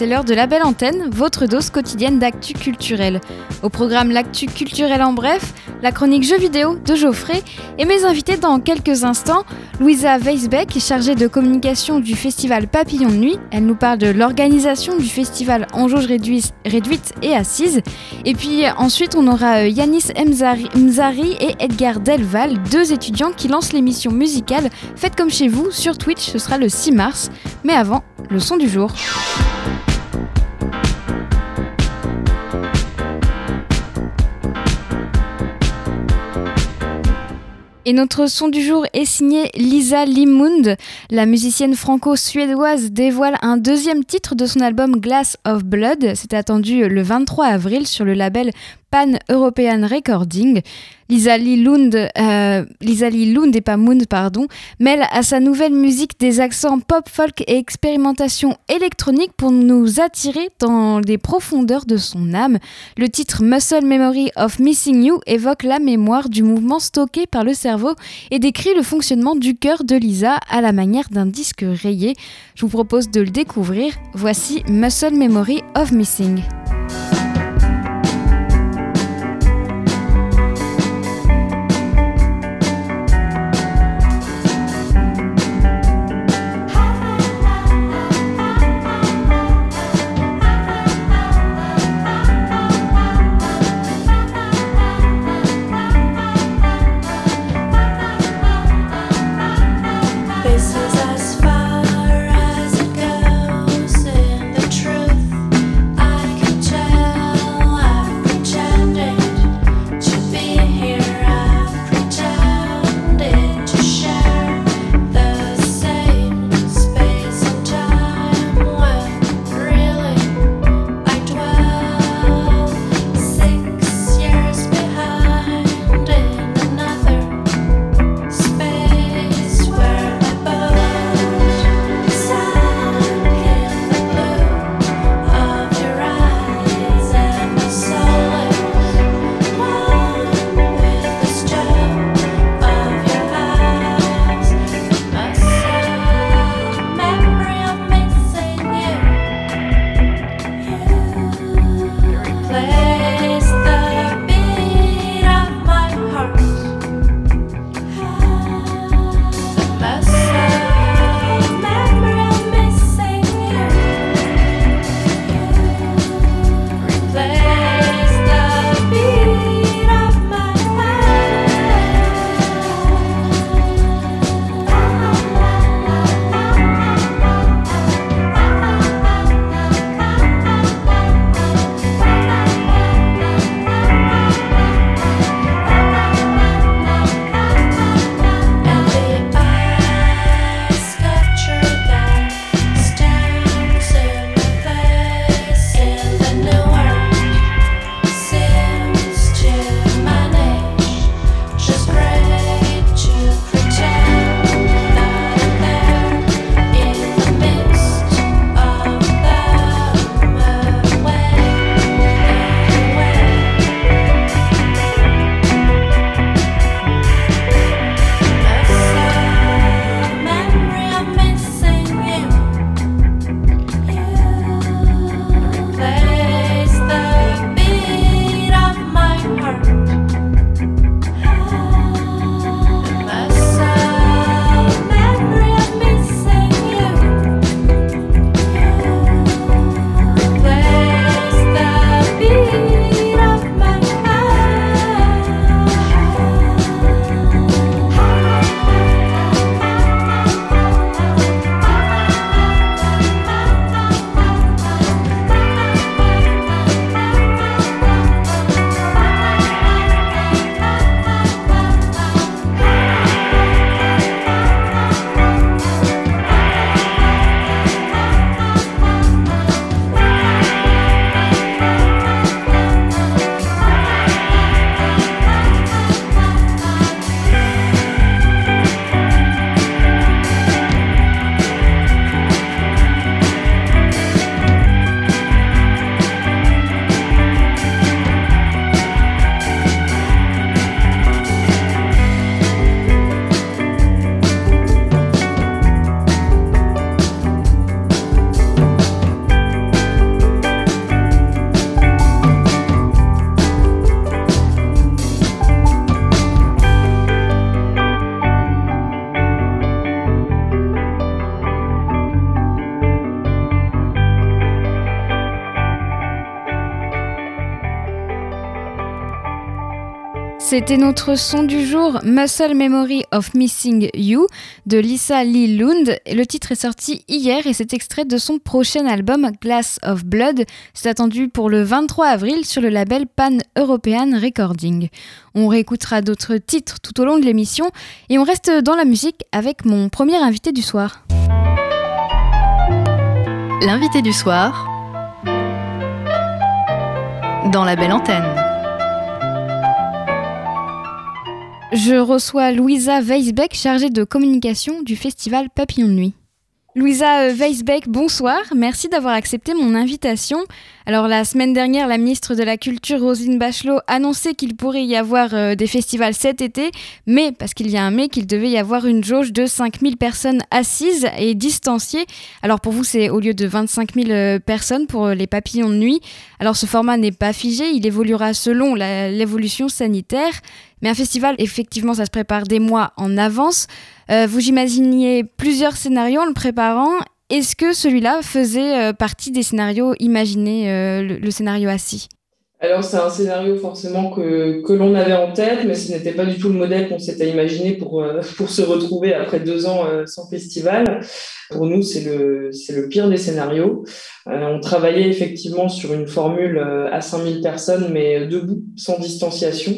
c'est l'heure de la belle antenne, votre dose quotidienne d'actu culturel. Au programme L'actu culturel en bref, la chronique jeux vidéo de Geoffrey et mes invités dans quelques instants, Louisa Weisbeck, chargée de communication du festival Papillon de Nuit, elle nous parle de l'organisation du festival en jauge réduite, et assise. Et puis ensuite on aura euh, Yanis Mzari et Edgar Delval, deux étudiants qui lancent l'émission musicale Faites comme chez vous sur Twitch, ce sera le 6 mars. Mais avant, le son du jour. Et notre son du jour est signé Lisa Limund. La musicienne franco-suédoise dévoile un deuxième titre de son album Glass of Blood. C'était attendu le 23 avril sur le label Pan-European Recording. Lisa Lee Lund, euh, Lund et pas Moon, pardon, mêle à sa nouvelle musique des accents pop, folk et expérimentation électronique pour nous attirer dans les profondeurs de son âme. Le titre Muscle Memory of Missing You évoque la mémoire du mouvement stocké par le cerveau et décrit le fonctionnement du cœur de Lisa à la manière d'un disque rayé. Je vous propose de le découvrir. Voici Muscle Memory of Missing. C'était notre son du jour, Muscle Memory of Missing You, de Lisa Lee Lund. Le titre est sorti hier et c'est extrait de son prochain album Glass of Blood. C'est attendu pour le 23 avril sur le label Pan European Recording. On réécoutera d'autres titres tout au long de l'émission et on reste dans la musique avec mon premier invité du soir. L'invité du soir dans la belle antenne. Je reçois Louisa Weisbeck, chargée de communication du festival Papillon de Nuit. Louisa euh, Weisbeck, bonsoir. Merci d'avoir accepté mon invitation. Alors la semaine dernière, la ministre de la Culture, Roselyne Bachelot, annonçait qu'il pourrait y avoir euh, des festivals cet été, mais, parce qu'il y a un mais, qu'il devait y avoir une jauge de 5000 personnes assises et distanciées. Alors pour vous, c'est au lieu de 25 000 euh, personnes pour les papillons de nuit. Alors ce format n'est pas figé, il évoluera selon l'évolution sanitaire. Mais un festival, effectivement, ça se prépare des mois en avance. Euh, vous imaginiez plusieurs scénarios en le préparant. Est-ce que celui-là faisait euh, partie des scénarios imaginés, euh, le, scénario assis? Alors c'est un scénario forcément que, que l'on avait en tête, mais ce n'était pas du tout le modèle qu'on s'était imaginé pour, pour se retrouver après deux ans sans festival. Pour nous, c'est le, le pire des scénarios. on travaillait effectivement sur une formule à 5000 personnes, mais debout, sans distanciation.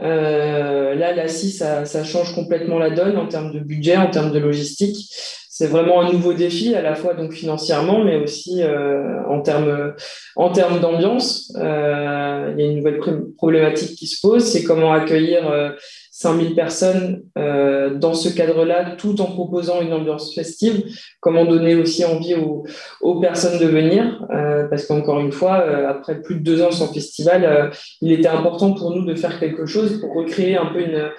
Euh, là, la ça, ça change complètement la donne en termes de budget, en termes de logistique c'est vraiment un nouveau défi à la fois donc financièrement mais aussi euh, en termes d'ambiance euh, il y a une nouvelle problématique qui se pose c'est comment accueillir euh, 5000 personnes euh, dans ce cadre-là, tout en proposant une ambiance festive. Comment donner aussi envie aux, aux personnes de venir, parce qu'encore une fois, après plus de deux ans sans festival, il était important pour nous de faire quelque chose pour recréer un peu une,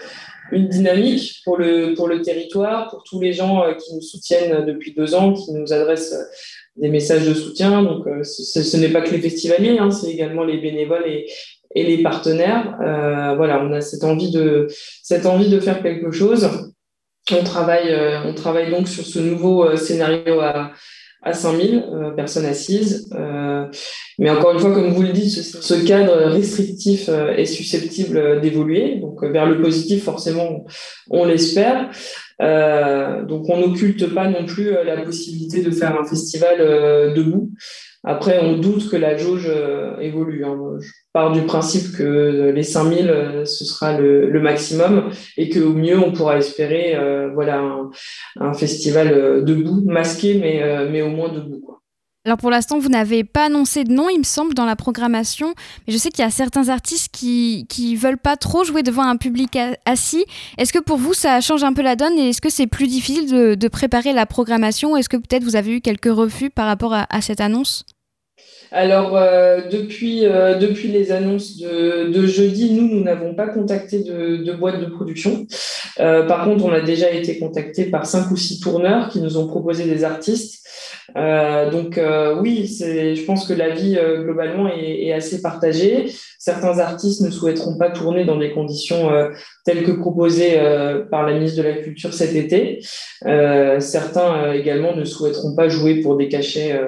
une dynamique pour le, pour le territoire, pour tous les gens euh, qui nous soutiennent depuis deux ans, qui nous adressent des messages de soutien. Donc, ce, ce n'est pas que les festivaliers, hein, c'est également les bénévoles et, les partenaires. Euh, voilà, on a cette envie de cette envie de faire quelque chose. On travaille, euh, on travaille donc sur ce nouveau euh, scénario à, à 5000 personnes assises. mais encore une fois, comme vous le dites, ce, cadre restrictif est susceptible d'évoluer. Donc vers le positif, forcément, on, l'espère. donc on n'occulte pas non plus la possibilité de faire un festival debout. Après, on doute que la jauge évolue. Hein part du principe que les 5000, euh, ce sera le, maximum et qu'au mieux, on pourra espérer euh, voilà, un, festival euh, debout, masqué, mais, mais au moins debout. Alors pour l'instant, vous n'avez pas annoncé de nom, il me semble, dans la programmation, mais je sais qu'il y a certains artistes qui ne veulent pas trop jouer devant un public assis. Est-ce que pour vous, ça change un peu la donne et est-ce que c'est plus difficile de, préparer la programmation? Est-ce que peut-être vous avez eu quelques refus par rapport à cette annonce? Alors, euh, depuis, euh, depuis les annonces de, de jeudi, nous, nous n'avons pas contacté de, boîte de production. Euh, par contre, on a déjà été contacté par cinq ou six tourneurs qui nous ont proposé des artistes. Donc oui, je pense que la vie euh, globalement est, est, assez partagée. Certains artistes ne souhaiteront pas tourner dans des conditions telles que proposées par la ministre de la Culture cet été. certains également ne souhaiteront pas jouer pour des cachets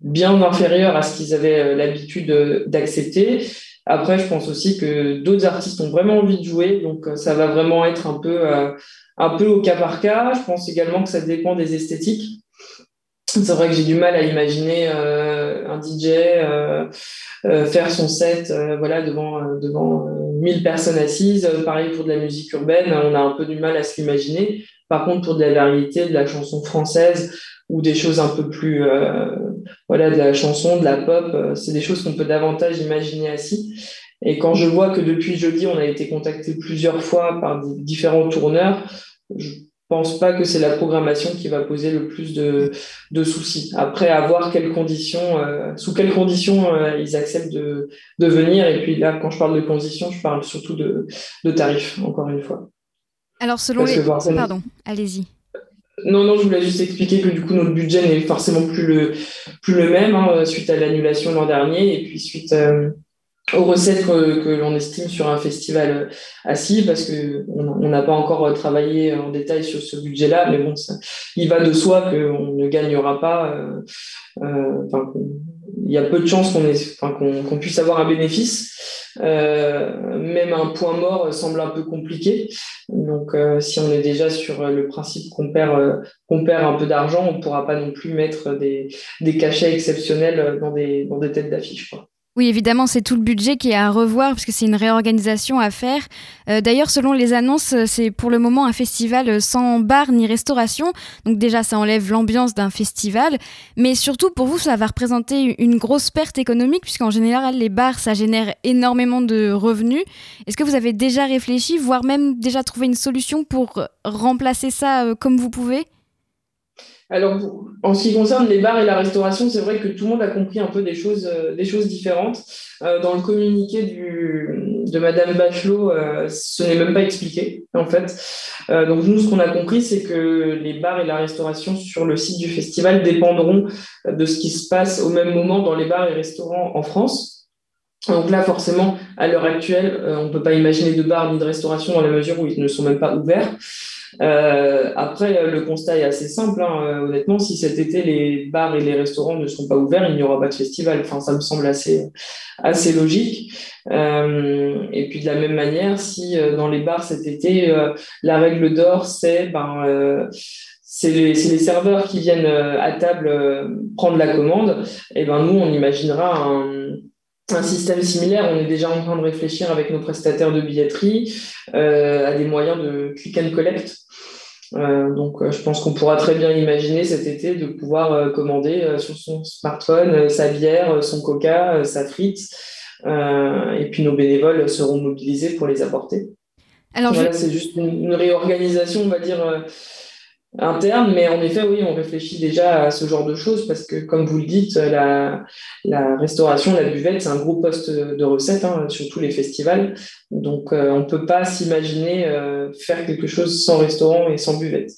bien inférieurs à ce qu'ils avaient l'habitude d'accepter. Après, je pense aussi que d'autres artistes ont vraiment envie de jouer, donc ça va vraiment être un peu, un peu au cas par cas. Je pense également que ça dépend des esthétiques. C'est vrai que j'ai du mal à imaginer euh, un DJ euh, euh, faire son set voilà, devant, devant 1000 personnes assises. Pareil pour de la musique urbaine, on a un peu du mal à se l'imaginer. Par contre, pour de la variété, de la chanson française ou des choses un peu plus, voilà, de la chanson, de la pop, c'est des choses qu'on peut davantage imaginer assis. Et quand je vois que depuis jeudi, on a été contacté plusieurs fois par différents tourneurs, je pense pas que c'est la programmation qui va poser le plus de, de soucis. Après, à voir quelles conditions, euh, sous quelles conditions euh, ils acceptent de, de venir. Et puis là, quand je parle de conditions, je parle surtout de, de tarifs, encore une fois. Alors, selon les... Pardon, allez-y. Non, non, je voulais juste expliquer que du coup, notre budget n'est forcément plus le, plus le même hein, suite à l'annulation l'an dernier et puis suite euh, aux recettes que, l'on estime sur un festival assis, parce qu'on n'a pas encore travaillé en détail sur ce budget-là, mais bon, il va de soi qu'on ne gagnera pas, euh, euh, il y a peu de chances qu'on puisse avoir un bénéfice. Euh, même un point mort semble un peu compliqué. Donc, euh, si on est déjà sur le principe qu'on perd, qu'on perd un peu d'argent, on ne pourra pas non plus mettre des, des cachets exceptionnels dans des, dans des têtes d'affiche. Oui, évidemment, c'est tout le budget qui est à revoir parce que c'est une réorganisation à faire. Euh, d'ailleurs, selon les annonces, c'est pour le moment un festival sans bar ni restauration. Donc déjà, ça enlève l'ambiance d'un festival. Mais surtout, pour vous, ça va représenter une grosse perte économique puisqu'en général, les bars, ça génère énormément de revenus. Est-ce que vous avez déjà réfléchi, voire même déjà trouvé une solution pour remplacer ça euh, comme vous pouvez? Alors, en ce qui concerne les bars et la restauration, c'est vrai que tout le monde a compris un peu des choses, euh, différentes. Euh, dans le communiqué de Madame Bachelot, euh, ce n'est même pas expliqué, en fait. donc, nous, ce qu'on a compris, c'est que les bars et la restauration sur le site du festival dépendront de ce qui se passe au même moment dans les bars et restaurants en France. Donc là, forcément, à l'heure actuelle, on ne peut pas imaginer de bars ni de restauration dans la mesure où ils ne sont même pas ouverts. Euh, après, le constat est assez simple. Hein. Euh, honnêtement, si cet été les bars et les restaurants ne sont pas ouverts, il n'y aura pas de festival. Enfin, ça me semble assez, assez logique. Euh, et puis de la même manière, si euh, dans les bars cet été, euh, la règle d'or, c'est ben, c'est les, les, serveurs qui viennent à table prendre la commande, et ben nous, on imaginera un, un système similaire. On est déjà en train de réfléchir avec nos prestataires de billetterie euh, à des moyens de click and collect. Euh, donc, euh, je pense qu'on pourra très bien imaginer cet été de pouvoir commander sur son smartphone sa bière, son coca, sa frite. et puis, nos bénévoles seront mobilisés pour les apporter. Alors, voilà, c'est juste une, réorganisation, on va dire interne, mais en effet, oui, on réfléchit déjà à ce genre de choses parce que, comme vous le dites, la, restauration, la buvette, c'est un gros poste de recette hein, sur tous les festivals. Donc, euh, on ne peut pas s'imaginer euh, faire quelque chose sans restaurant et sans buvette.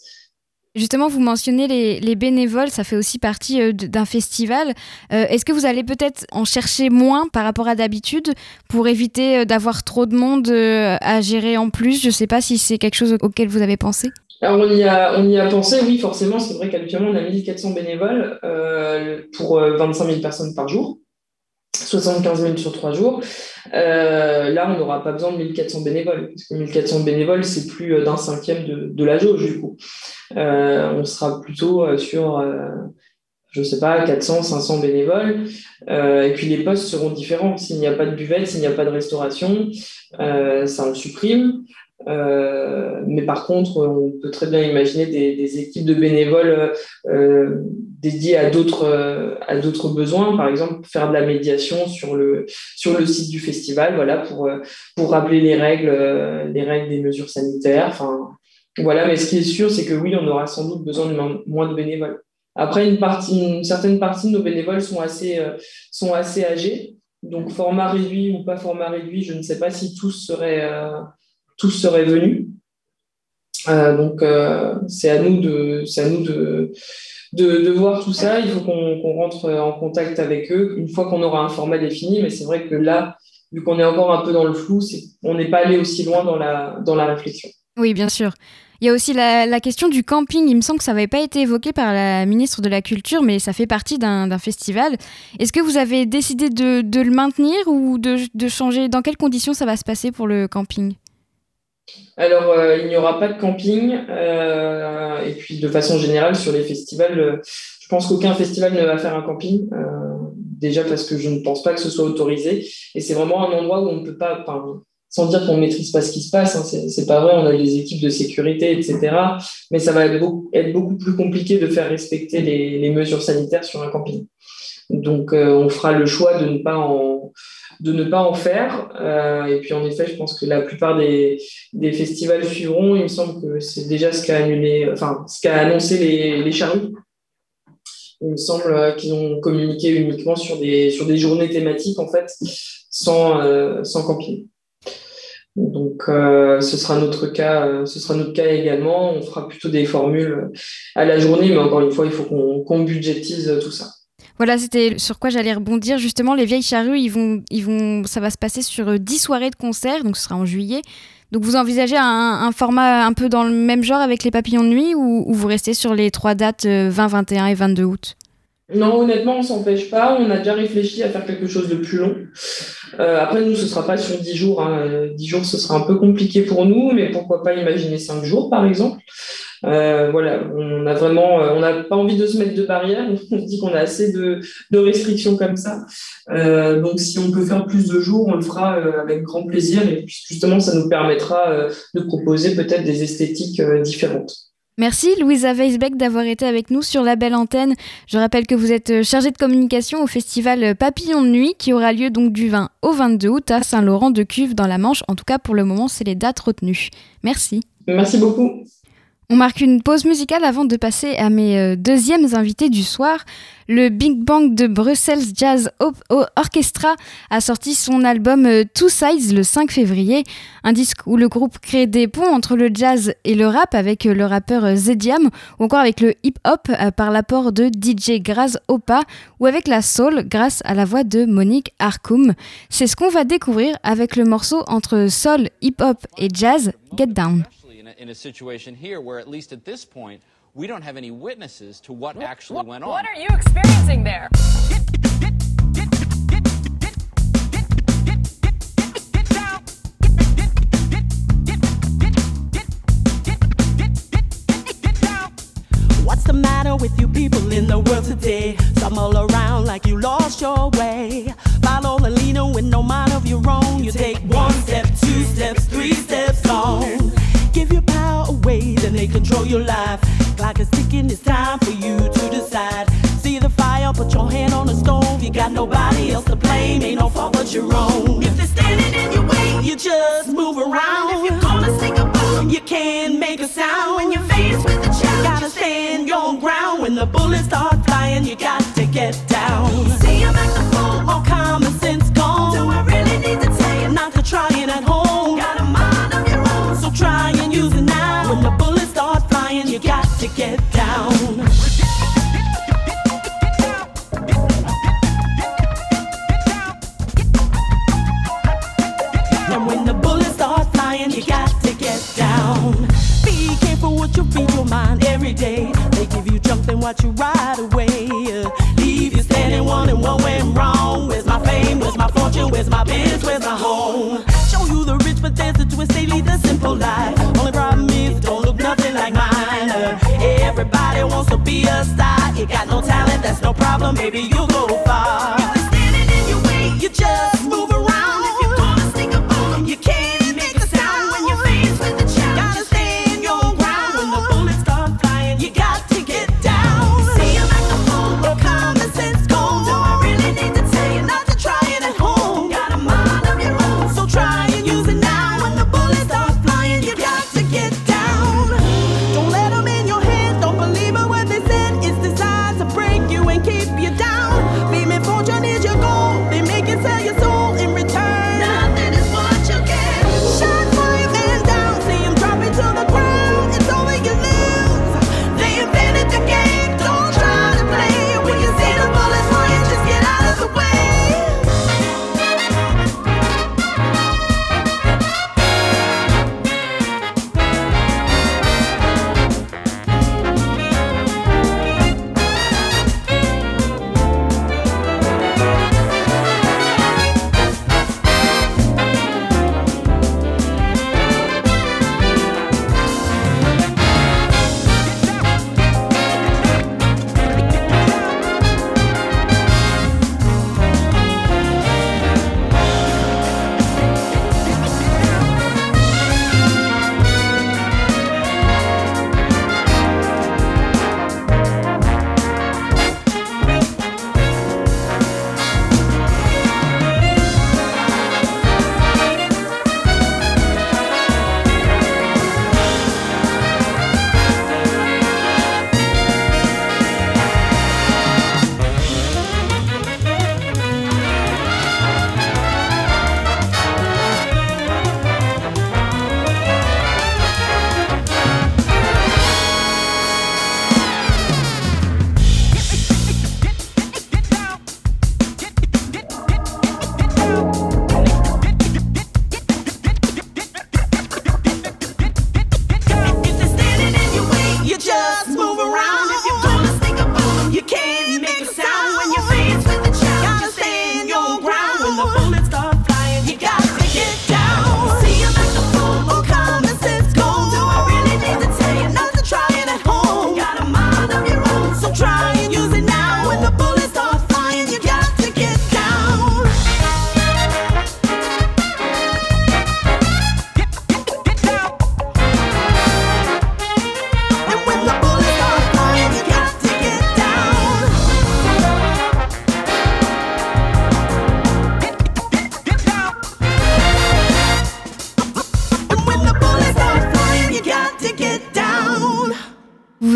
Justement, vous mentionnez les, les, bénévoles, ça fait aussi partie euh, d'un festival. Est-ce que vous allez peut-être en chercher moins par rapport à d'habitude pour éviter d'avoir trop de monde à gérer en plus? Je ne sais pas si c'est quelque chose auquel vous avez pensé. Alors on y, a, pensé, oui, forcément. C'est vrai qu'habituellement, on a 1400 bénévoles euh, pour 25 euh, 000 personnes par jour, 75 000 sur trois jours. Euh, là, on n'aura pas besoin de 1400 bénévoles, parce que 1400 bénévoles, c'est plus d'un cinquième de, de, la jauge, du coup. on sera plutôt sur, je ne sais pas, 400, 500 bénévoles. et puis les postes seront différents. S'il n'y a pas de buvette, s'il n'y a pas de restauration, ça on supprime. Euh, mais par contre, on peut très bien imaginer des, équipes de bénévoles euh, dédiées à d'autres euh, à d'autres besoins. Par exemple, faire de la médiation sur le sur le site du festival, voilà, pour pour rappeler les règles les règles des mesures sanitaires. Enfin, voilà. Mais ce qui est sûr, c'est que oui, on aura sans doute besoin de moins de bénévoles. Après, une partie, une certaine partie de nos bénévoles sont assez sont assez âgés. Donc, format réduit ou pas format réduit, je ne sais pas si tous seraient tous seraient venus. Euh, donc, euh, c'est à nous, de, à nous de, de, voir tout ça. Il faut qu'on rentre en contact avec eux une fois qu'on aura un format défini. Mais c'est vrai que là, vu qu'on est encore un peu dans le flou, on n'est pas allé aussi loin dans la, dans la réflexion. Oui, bien sûr. Il y a aussi la, question du camping. Il me semble que ça n'avait pas été évoqué par la ministre de la Culture, mais ça fait partie d'un festival. Est-ce que vous avez décidé de, le maintenir ou de, changer? Dans quelles conditions ça va se passer pour le camping? Alors, euh, il n'y aura pas de camping. Euh, et puis, de façon générale, sur les festivals, euh, je pense qu'aucun festival ne va faire un camping. déjà parce que je ne pense pas que ce soit autorisé. Et c'est vraiment un endroit où on ne peut pas, sans dire qu'on ne maîtrise pas ce qui se passe, hein, c'est pas vrai, on a des équipes de sécurité, etc. Mais ça va être beaucoup, plus compliqué de faire respecter les mesures sanitaires sur un camping. Donc, on fera le choix de ne pas en de ne pas en faire. Euh, et puis en effet, je pense que la plupart des, festivals suivront. Il me semble que c'est déjà ce qu'a annoncé les, les. Il me semble euh, qu'ils ont communiqué uniquement sur des, journées thématiques en fait, sans, euh, camping. Donc, ce sera notre cas, ce sera notre cas également. On fera plutôt des formules à la journée, mais encore une fois, il faut qu'on budgétise tout ça. Voilà, c'était sur quoi j'allais rebondir. Justement, les vieilles charrues, ils vont, ils vont, ça va se passer sur 10 euh, soirées de concert, donc ce sera en juillet. Donc vous envisagez un, format un peu dans le même genre avec les papillons de nuit ou, vous restez sur les trois dates 20, euh, 21 et 22 août? Non, honnêtement, on s'empêche pas. On a déjà réfléchi à faire quelque chose de plus long. Euh, après, nous, ce sera pas sur 10 jours. Hein. 10 jours, ce sera un peu compliqué pour nous, mais pourquoi pas imaginer 5 jours, par exemple. Euh, voilà, on a vraiment, euh, on n'a pas envie de se mettre de barrières. On dit qu'on a assez de, de, restrictions comme ça. Euh, donc, si on peut faire plus de jours, on le fera avec grand plaisir. Et puis, justement, ça nous permettra de proposer peut-être des esthétiques différentes. Merci Louisa Weisbeck d'avoir été avec nous sur la belle antenne. Je rappelle que vous êtes chargée de communication au festival Papillon de Nuit qui aura lieu donc du 20 au 22 août à Saint-Laurent-de-Cuve dans la Manche. En tout cas pour le moment c'est les dates retenues. Merci. Merci beaucoup. On marque une pause musicale avant de passer à mes euh, deuxièmes invités du soir. Le Big Bang de Brussels Jazz Orchestra a sorti son album euh, Two Sides le 5 février, un disque où le groupe crée des ponts entre le jazz et le rap avec euh, le rappeur Zediam ou encore avec le hip-hop par l'apport de DJ Graz Opa ou avec la soul grâce à la voix de Monique Arkoum. C'est ce qu'on va découvrir avec le morceau entre soul, hip-hop et jazz, Get Down. In a situation here where, at least at this point, we don't have any witnesses to what actually what, went on. What are you experiencing there? What's the matter with you people in the world today? Stumble around like you lost your way. Follow the leader with no mind of your own. You take one step, two steps, three steps on give your away, then they control your life. Clock is ticking, it's time for you to decide. See the fire, put your hand on the stove. You got nobody else to blame, ain't no fault but your own. If they're standing in your way, you just move around. If you're gonna sing a boom, you can't make a sound. When you're faced with a challenge, you gotta stand your ground. When the bullets start flying, you got to get you junk, you ride away. Leave you standing, wondering what went wrong. Where's my fame? Where's my fortune? Where's my biz? Where's my home? Show you the rich, but there's a twist. They lead a simple life. Only problem is, don't look nothing like mine. Everybody wants to be a star. You got no talent, that's no problem. Maybe you'll go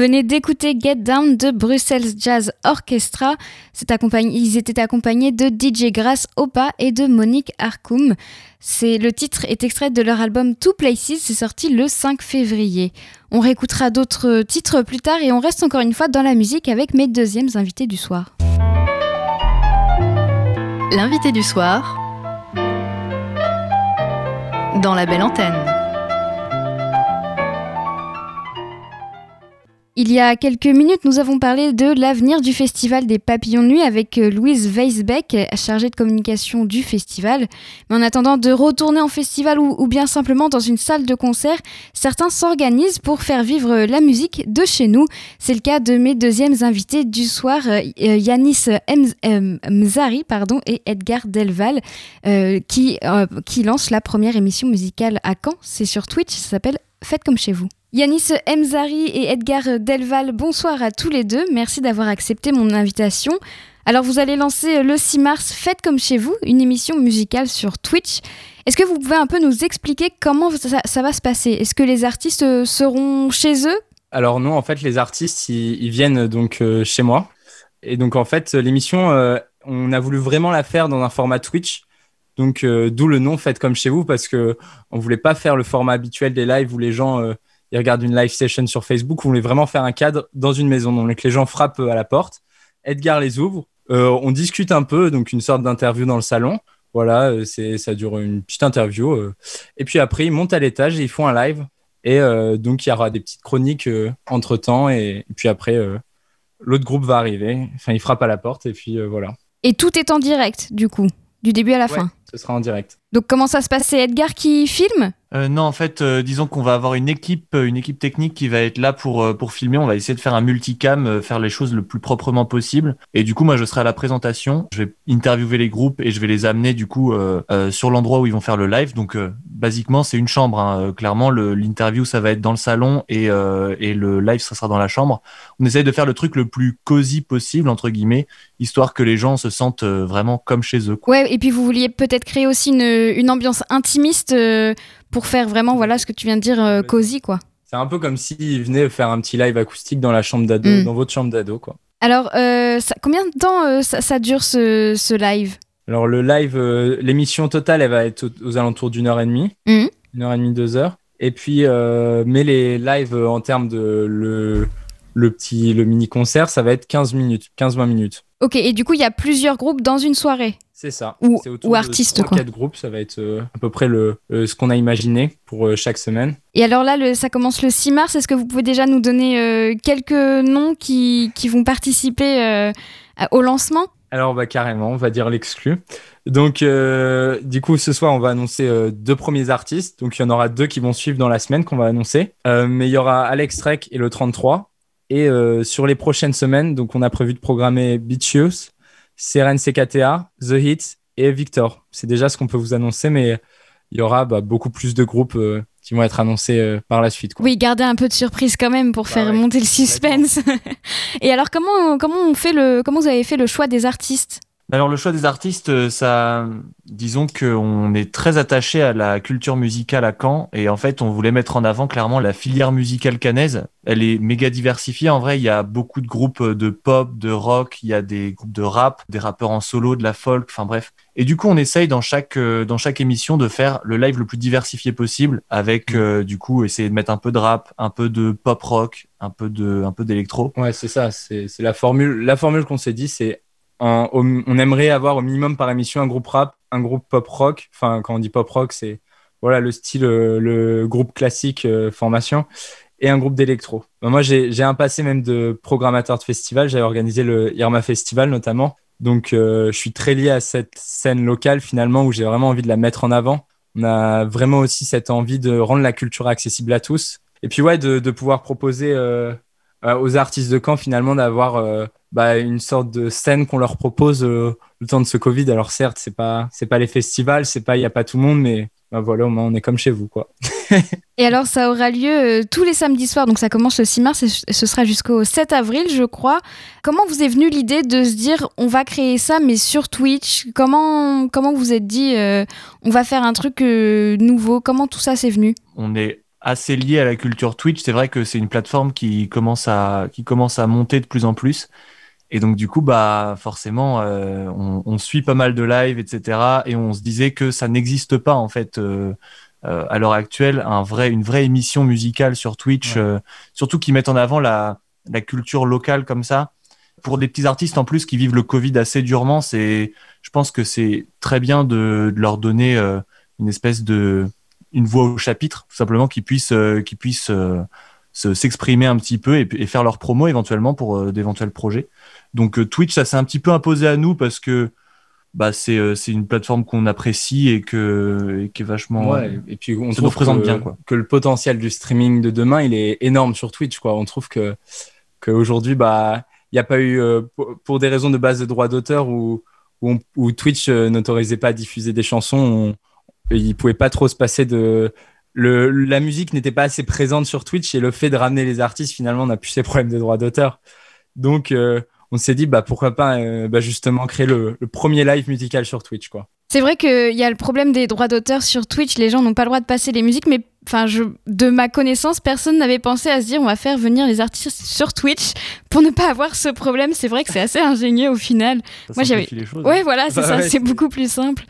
venez d'écouter Get Down de Brussels Jazz Orchestra. ils étaient accompagnés de DJ Grass Opa et de Monique Arkoum. C'est le titre est extrait de leur album Two Places, c'est sorti le 5 février. On réécoutera d'autres titres plus tard et on reste encore une fois dans la musique avec mes deuxièmes invités du soir. L'invité du soir dans la belle antenne. Il y a quelques minutes, nous avons parlé de l'avenir du festival des papillons de nuit avec euh, Louise Weisbeck, chargée de communication du festival. Mais en attendant de retourner en festival ou, bien simplement dans une salle de concert, certains s'organisent pour faire vivre la musique de chez nous. C'est le cas de mes deuxièmes invités du soir, euh, Yanis Mzari pardon, et Edgar Delval, euh, qui, qui lancent la première émission musicale à Caen. C'est sur Twitch, ça s'appelle Faites comme chez vous. Yanis Mzari et Edgar Delval, bonsoir à tous les deux. Merci d'avoir accepté mon invitation. Alors vous allez lancer le 6 mars Faites comme chez vous, une émission musicale sur Twitch. Est-ce que vous pouvez un peu nous expliquer comment ça, va se passer? Est-ce que les artistes euh, seront chez eux? Alors non, en fait les artistes ils, viennent donc euh, chez moi. Et donc en fait l'émission, euh, on a voulu vraiment la faire dans un format Twitch. Donc d'où le nom Faites comme chez vous parce que on voulait pas faire le format habituel des lives où les gens ils regardent une live session sur Facebook. On voulait vraiment faire un cadre dans une maison. Donc les gens frappent à la porte. Edgar les ouvre. Euh, on discute un peu, donc une sorte d'interview dans le salon. Voilà, euh, c'est ça dure une petite interview. Euh. Et puis après, ils montent à l'étage et ils font un live. Et donc il y aura des petites chroniques entre temps. Et, puis après, l'autre groupe va arriver. Enfin, il frappe à la porte et puis voilà. Et tout est en direct, du coup, du début à la fin. Ce sera en direct. Donc comment ça se passe? C'est Edgar qui filme? Euh, non, en fait, euh, disons qu'on va avoir une équipe, euh, une équipe technique qui va être là pour pour filmer. On va essayer de faire un multicam, faire les choses le plus proprement possible. Et du coup, moi, je serai à la présentation. Je vais interviewer les groupes et je vais les amener du coup sur l'endroit où ils vont faire le live. Donc, basiquement, c'est une chambre. Hein. Clairement, l'interview, ça va être dans le salon et et le live, ça sera dans la chambre. On essaye de faire le truc le plus cosy possible entre guillemets, histoire que les gens se sentent vraiment comme chez eux. Ouais. Et puis, vous vouliez peut-être créer aussi une une ambiance intimiste pour faire vraiment voilà ce que tu viens de dire euh, cosy quoi. C'est un peu comme s'ils venaient faire un petit live acoustique dans la chambre d'ado, mm. dans votre chambre d'ado quoi. Alors euh, ça, combien de temps euh, ça, dure ce, ce, live? Alors le live, l'émission totale elle va être aux, alentours d'une heure et demie, mm. une heure et demie, deux heures. Et puis mais les lives en termes de le le petit le mini concert ça va être 15 minutes, 15-20 minutes. Ok, et du coup, il y a plusieurs groupes dans une soirée C'est ça. Ou, ou artistes, quoi. quatre groupes, ça va être euh, à peu près le, euh, ce qu'on a imaginé pour euh, chaque semaine. Et alors là, le, ça commence le 6 mars. Est-ce que vous pouvez déjà nous donner quelques noms qui, qui vont participer au lancement? Alors, bah, carrément, on va dire l'exclu. Donc, du coup, ce soir, on va annoncer deux premiers artistes. Donc, il y en aura deux qui vont suivre dans la semaine qu'on va annoncer. mais il y aura Alex Trek et le 33. Et euh, sur les prochaines semaines, donc on a prévu de programmer Beachius, Seren CKTA, The Hits et Victor. C'est déjà ce qu'on peut vous annoncer, mais il y aura bah, beaucoup plus de groupes euh, qui vont être annoncés euh, par la suite. Oui, garder un peu de surprise quand même pour bah faire monter le suspense. et alors, comment, comment, on fait le, comment vous avez fait le choix des artistes? Alors le choix des artistes, euh, ça, disons qu'on est très attaché à la culture musicale à Caen et en fait on voulait mettre en avant clairement la filière musicale canaise. Elle est méga diversifiée. En vrai, il y a beaucoup de groupes de pop, de rock, il y a des groupes de rap, des rappeurs en solo, de la folk, enfin bref. Et du coup, on essaye dans chaque euh, dans chaque émission de faire le live le plus diversifié possible, avec euh, du coup essayer de mettre un peu de rap, un peu de pop rock, un peu de un peu d'électro. Ouais, c'est ça. C'est la formule. La formule qu'on s'est dit, c'est on aimerait avoir au minimum par émission un groupe rap, un groupe pop rock. Enfin, quand on dit pop rock, c'est voilà le style, euh, le groupe classique euh, formation et un groupe d'électro. Ben, moi, j'ai un passé même de programmateur de festival. J'avais organisé le Irma Festival notamment. Donc, euh, je suis très lié à cette scène locale finalement où j'ai vraiment envie de la mettre en avant. On a vraiment aussi cette envie de rendre la culture accessible à tous. Et puis, ouais, de, pouvoir proposer aux artistes de Caen finalement d'avoir bah, une sorte de scène qu'on leur propose euh, le temps de ce Covid. Alors certes, c'est pas c'est pas les festivals, c'est pas il y a pas tout le monde, mais bah, voilà, au moins on est comme chez vous quoi. et alors ça aura lieu euh, tous les samedis soirs, donc ça commence le 6 mars et ce sera jusqu'au 7 avril, je crois. Comment vous est venue l'idée de se dire on va créer ça mais sur Twitch? Comment comment vous êtes dit euh, on va faire un truc nouveau? Comment tout ça s'est venu? On est assez lié à la culture Twitch. C'est vrai que c'est une plateforme qui commence à qui commence à monter de plus en plus. Et donc du coup, bah forcément, euh, on, on, suit pas mal de live, etc. Et on se disait que ça n'existe pas en fait euh, euh, à l'heure actuelle un vrai, une vraie émission musicale sur Twitch, surtout qui mettent en avant la, la culture locale comme ça. Pour des petits artistes en plus qui vivent le Covid assez durement, c'est, je pense que c'est très bien de, de leur donner une espèce de une voix au chapitre, tout simplement, qui puissent, qui puissent s'exprimer un petit peu et, et, faire leur promo éventuellement pour d'éventuels projets. Donc euh, Twitch, ça s'est un petit peu imposé à nous parce que bah, c'est euh, une plateforme qu'on apprécie et, que, et qui est vachement. Ouais, et puis on trouve que, bien, quoi. que le potentiel du streaming de demain, il est énorme sur Twitch. Quoi. On trouve que qu'aujourd'hui, bah, il n'y a pas eu, euh, pour des raisons de base de droit d'auteur où, où, où, Twitch n'autorisait pas à diffuser des chansons, on, il ne pouvait pas trop se passer de. Le, la musique n'était pas assez présente sur Twitch et le fait de ramener les artistes, finalement, on n'a plus ces problèmes de droit d'auteur. Donc, euh, on s'est dit bah pourquoi pas euh, bah, justement créer le, le, premier live musical sur Twitch quoi. C'est vrai qu'il y a le problème des droits d'auteur sur Twitch, les gens n'ont pas le droit de passer les musiques, mais enfin, je, de ma connaissance, personne n'avait pensé à se dire on va faire venir les artistes sur Twitch pour ne pas avoir ce problème. C'est vrai que c'est assez ingénieux au final. Ça Moi j'avais. Ouais, voilà, c'est bah, ça, ouais, c'est beaucoup plus simple.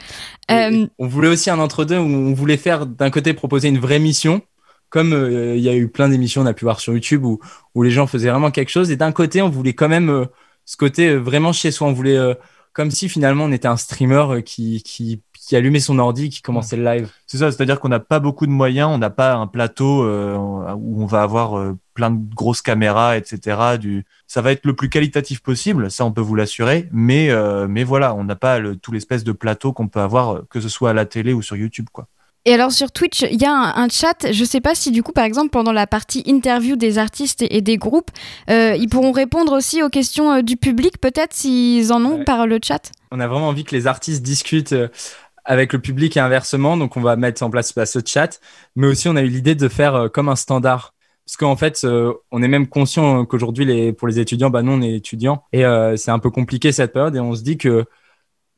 Euh... On voulait aussi un entre-deux où on voulait faire d'un côté proposer une vraie mission. Comme euh, il y a eu plein d'émissions, on a pu voir sur YouTube où, où les gens faisaient vraiment quelque chose. Et d'un côté, on voulait quand même euh, ce côté vraiment chez soi. On voulait euh, comme si finalement on était un streamer qui, qui, allumait son ordi, qui commençait le live. C'est ça, c'est-à-dire qu'on n'a pas beaucoup de moyens, on n'a pas un plateau euh, où on va avoir euh, plein de grosses caméras, etc. Du... Ça va être le plus qualitatif possible, ça on peut vous l'assurer, mais, euh, mais voilà, on n'a pas tout l'espèce de plateau qu'on peut avoir, que ce soit à la télé ou sur YouTube. quoi. Et alors sur Twitch, il y a un, un, chat. Je sais pas si du coup, par exemple, pendant la partie interview des artistes et, et des groupes, euh, ils pourront répondre aussi aux questions euh, du public, peut-être s'ils en ont ouais. par le chat. On a vraiment envie que les artistes discutent euh, avec le public et inversement. Donc on va mettre en place bah, ce chat, mais aussi on a eu l'idée de faire comme un standard. Parce qu'en fait, euh, on est même conscient qu'aujourd'hui, les, pour les étudiants, bah, nous, on est étudiants et c'est un peu compliqué cette période et on se dit que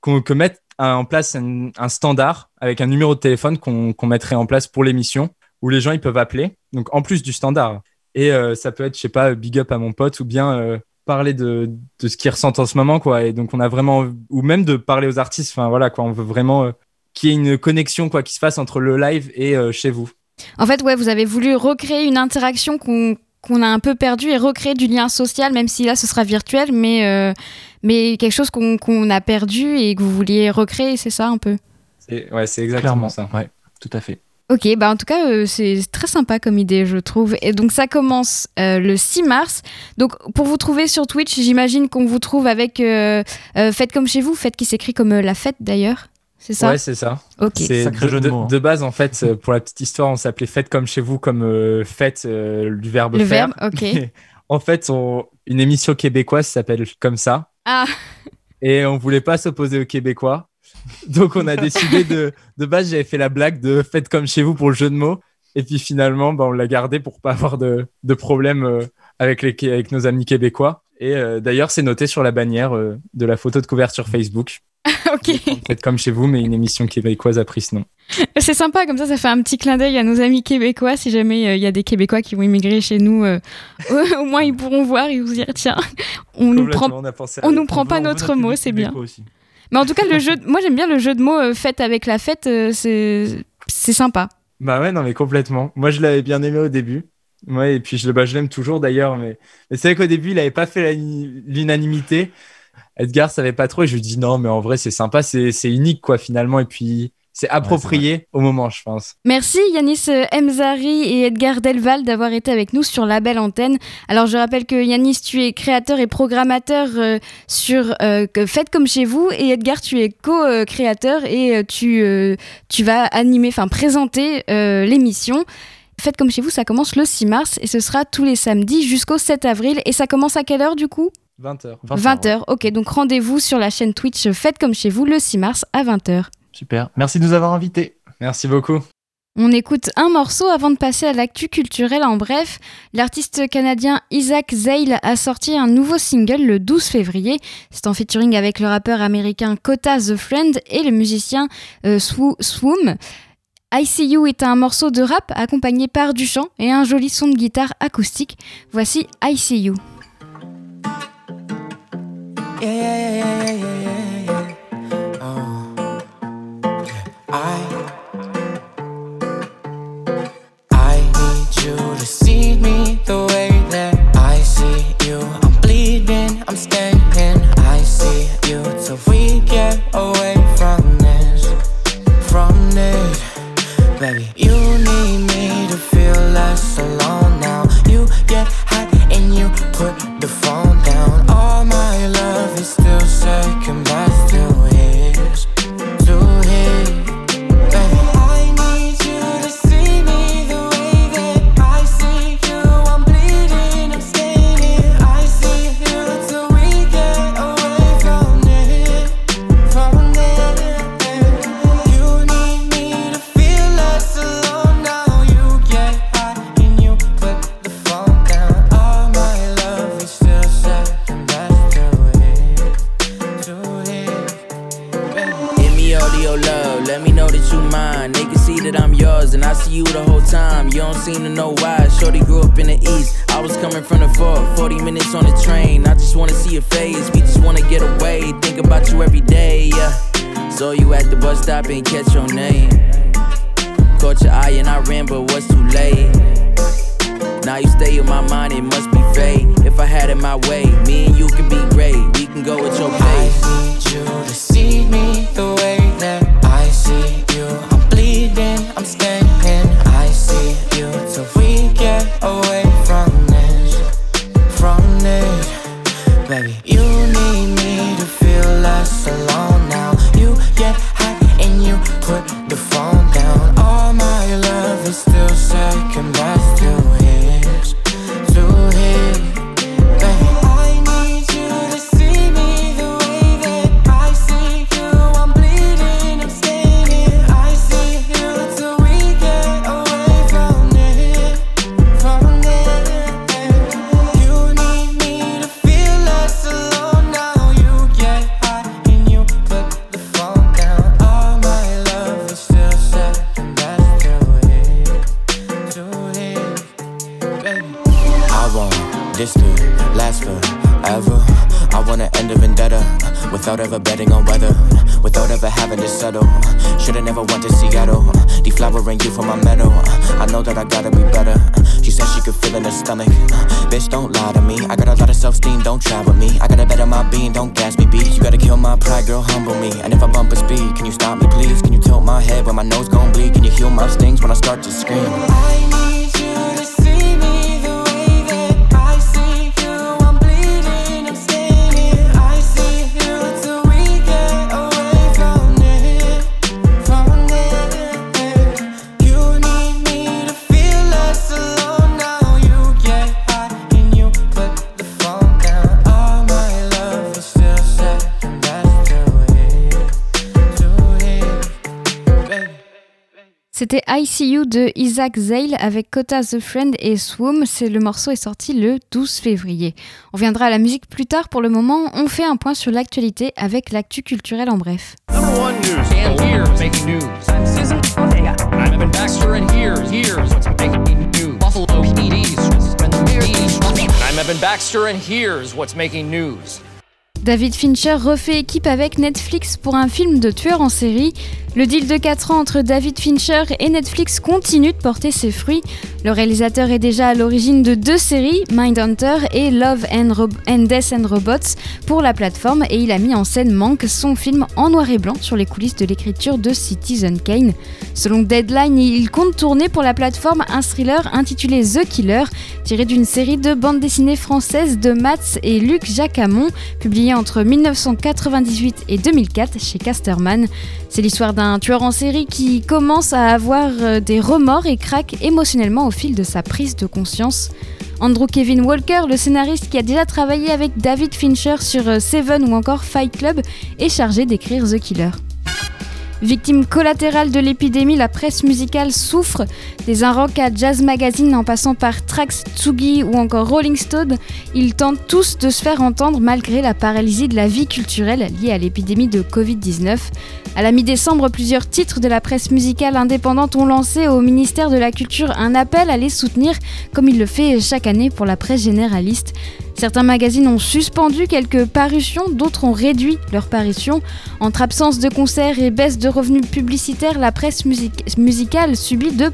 qu'on que mettre en place un, standard avec un numéro de téléphone qu'on qu mettrait en place pour l'émission où les gens ils peuvent appeler. Donc en plus du standard. Et euh, ça peut être, je sais pas, big up à mon pote ou bien euh, parler de, de ce qu'ils ressentent en ce moment quoi. Et donc on a vraiment ou même de parler aux artistes. Enfin voilà quoi, on veut vraiment euh, qu'il y ait une connexion quoi qui se fasse entre le live et euh, chez vous. En fait, ouais, vous avez voulu recréer une interaction qu'on a un peu perdu et recréer du lien social, même si là ce sera virtuel, mais, euh, mais quelque chose qu'on qu a perdu et que vous vouliez recréer, c'est ça un peu? Ouais, c'est exactement Clairement. ça. Ouais, tout à fait. Ok, bah en tout cas, euh, c'est très sympa comme idée, je trouve. Et donc, ça commence euh, le 6 mars. Donc, pour vous trouver sur Twitch, j'imagine qu'on vous trouve avec euh, Faites comme chez vous, Faites qui s'écrit comme la fête d'ailleurs. C'est ça? Ouais, c'est ça. Ok. C'est de, de, hein. de, base, en fait, pour la petite histoire, on s'appelait Faites comme chez vous, comme euh, faites du verbe le faire. verbe, ok. en fait, on, une émission québécoise s'appelle comme ça. Ah Et on voulait pas s'opposer aux Québécois. Donc on a décidé de de base j'avais fait la blague de faites comme chez vous pour le jeu de mots et puis finalement bah, on l'a gardé pour pas avoir de, de problème euh, avec les avec nos amis québécois et euh, d'ailleurs c'est noté sur la bannière euh, de la photo de couverture Facebook. ok. Faites comme chez vous mais une émission québécoise a pris ce nom. C'est sympa comme ça ça fait un petit clin d'œil à nos amis québécois si jamais il euh, y a des Québécois qui vont immigrer chez nous euh, au moins ils pourront voir et vous dire tiens on nous prend on, on nous prend pas notre mot c'est bien. Aussi. Mais en tout cas, le jeu, de... moi j'aime bien le jeu de mots euh, fait avec la fête, euh, c'est c'est sympa. Bah ouais, non mais complètement. Moi je l'avais bien aimé au début. Ouais, et puis je, bah, je l'aime toujours d'ailleurs, mais, mais c'est vrai qu'au début il avait pas fait l'unanimité. Edgar savait pas trop et je lui dis non, mais en vrai c'est sympa, c'est unique quoi finalement. Et puis c'est approprié ouais, au moment, je pense. Merci Yanis Mzari et Edgar Delval d'avoir été avec nous sur la belle antenne. Alors je rappelle que Yanis, tu es créateur et programmateur euh, sur euh, Faites comme chez vous et Edgar, tu es co-créateur et euh, tu, tu vas animer, enfin présenter l'émission. Faites comme chez vous, ça commence le 6 mars et ce sera tous les samedis jusqu'au 7 avril. Et ça commence à quelle heure du coup? 20h. 20h, 20 ouais. ok. Donc rendez-vous sur la chaîne Twitch Faites comme chez vous le 6 mars à 20h. Super. Merci de nous avoir invités. Merci beaucoup. On écoute un morceau avant de passer à l'actu culturelle en bref. L'artiste canadien Isaac Zale a sorti un nouveau single le 12 février. C'est en featuring avec le rappeur américain Kota The Friend et le musicien euh, Swoom. ICU est un morceau de rap accompagné par du chant et un joli son de guitare acoustique. Voici Yeah, yeah, yeah, yeah, yeah, yeah, yeah. yeah. Oh. I I need you to see me the way that I see you. I'm bleeding, I'm standing. I see you till we get away. ICU. C'était ICU de Isaac Zale avec Kota the Friend et Swoom. C'est le morceau est sorti le 12 février. On viendra à la musique plus tard. Pour le moment, on fait un point sur l'actualité avec l'actu culturel en bref. David Fincher refait équipe avec Netflix pour un film de tueur en série. Le deal de 4 ans entre David Fincher et Netflix continue de porter ses fruits. Le réalisateur est déjà à l'origine de deux séries, Mindhunter et Love and, Death and Robots, pour la plateforme et il a mis en scène Mank, son film en noir et blanc sur les coulisses de l'écriture de Citizen Kane. Selon Deadline, il compte tourner pour la plateforme un thriller intitulé The Killer, tiré d'une série de bandes dessinées françaises de Mats et Luc Jacamon, publiée entre 1998 et 2004 chez Casterman. C'est l'histoire d'un tueur en série qui commence à avoir euh, des remords et craque émotionnellement au fil de sa prise de conscience. Andrew Kevin Walker, le scénariste qui a déjà travaillé avec David Fincher sur euh, Seven ou encore Fight Club, est chargé d'écrire The Killer. Victime collatérale de l'épidémie, la presse musicale souffre. Des un rock à Jazz Magazine en passant par Trax, Tsugi ou encore Rolling Stone, ils tentent tous de se faire entendre malgré la paralysie de la vie culturelle liée à l'épidémie de Covid-19. À la mi-décembre, plusieurs titres de la presse musicale indépendante ont lancé au ministère de la Culture un appel à les soutenir, comme il le fait chaque année pour la presse généraliste. Certains magazines ont suspendu quelques parutions, d'autres ont réduit leurs parutions. Entre absence de concerts et baisse de revenus publicitaires, la presse musicale subit de,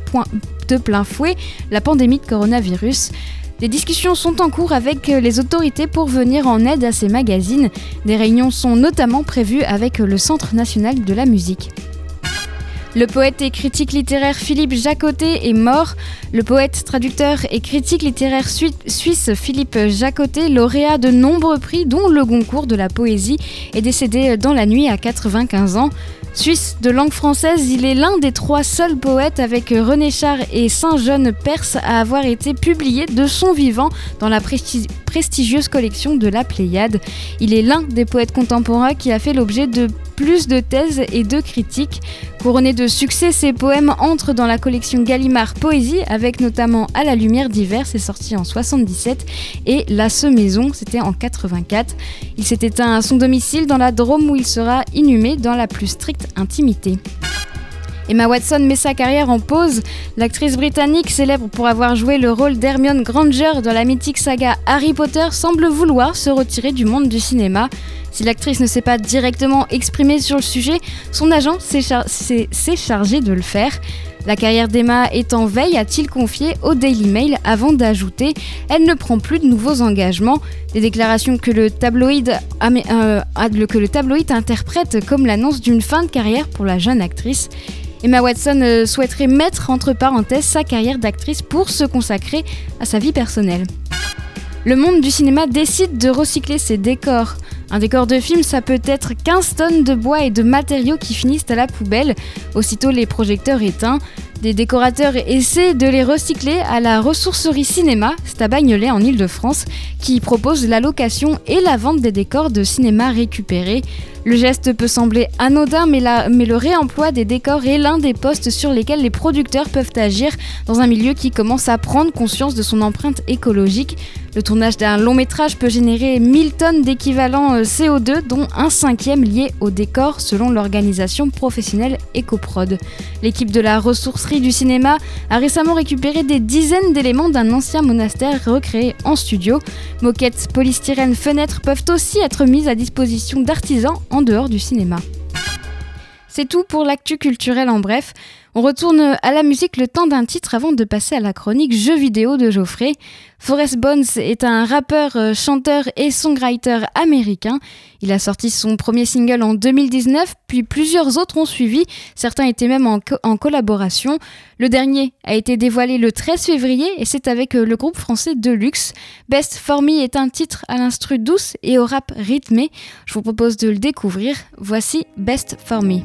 de plein fouet la pandémie de coronavirus. Des discussions sont en cours avec les autorités pour venir en aide à ces magazines. Des réunions sont notamment prévues avec le Centre national de la musique. Le poète et critique littéraire Philippe Jacotet est mort. Le poète, traducteur et critique littéraire suisse Philippe Jacotet, lauréat de nombreux prix, dont le Goncourt de la poésie, est décédé dans la nuit à 95 ans. Suisse de langue française, il est l'un des trois seuls poètes avec René Char et Saint-Jean Perse à avoir été publié de son vivant dans la prestigieuse collection de la Pléiade. Il est l'un des poètes contemporains qui a fait l'objet de plus de thèses et de critiques. Couronné de succès, ses poèmes entrent dans la collection Gallimard Poésie, avec notamment À la lumière d'hiver, c'est sorti en 77, et La Semaison, c'était en 84. Il s'est éteint à son domicile dans la Drôme où il sera inhumé dans la plus stricte intimité. Emma Watson met sa carrière en pause. L'actrice britannique, célèbre pour avoir joué le rôle d'Hermione Granger dans la mythique saga Harry Potter, semble vouloir se retirer du monde du cinéma. Si l'actrice ne s'est pas directement exprimée sur le sujet, son agent s'est chargé de le faire. La carrière d'Emma est en veille, a-t-il confié au Daily Mail avant d'ajouter Elle ne prend plus de nouveaux engagements. Des déclarations que le tabloïd, euh, que le tabloïd interprète comme l'annonce d'une fin de carrière pour la jeune actrice. Emma Watson euh, souhaiterait mettre entre parenthèses sa carrière d'actrice pour se consacrer à sa vie personnelle. Le monde du cinéma décide de recycler ses décors. Un décor de film, ça peut être 15 tonnes de bois et de matériaux qui finissent à la poubelle, aussitôt les projecteurs éteints. Des décorateurs essaient de les recycler à la ressourcerie cinéma, c'est à Bagnolet en Ile-de-France, qui propose la location et la vente des décors de cinéma récupérés. Le geste peut sembler anodin, mais, le réemploi des décors est l'un des postes sur lesquels les producteurs peuvent agir dans un milieu qui commence à prendre conscience de son empreinte écologique. Le tournage d'un long métrage peut générer 1000 tonnes d'équivalent euh, CO2, dont un cinquième lié au décor selon l'organisation professionnelle EcoProd. L'équipe de la du cinéma a récemment récupéré des dizaines d'éléments d'un ancien monastère recréé en studio. Moquettes, polystyrène, fenêtres peuvent aussi être mises à disposition d'artisans en dehors du cinéma. C'est tout pour l'actu culturel en bref. On retourne à la musique le temps d'un titre avant de passer à la chronique jeux vidéo de Geoffrey. Forrest Bones est un rappeur, euh, chanteur et songwriter américain. Il a sorti son premier single en 2019, puis plusieurs autres ont suivi, certains étaient même en, collaboration. Le dernier a été dévoilé le 13 février et c'est avec euh, le groupe français Deluxe. Best For Me est un titre à l'instru douce et au rap rythmé. Je vous propose de le découvrir. Voici Best For Me.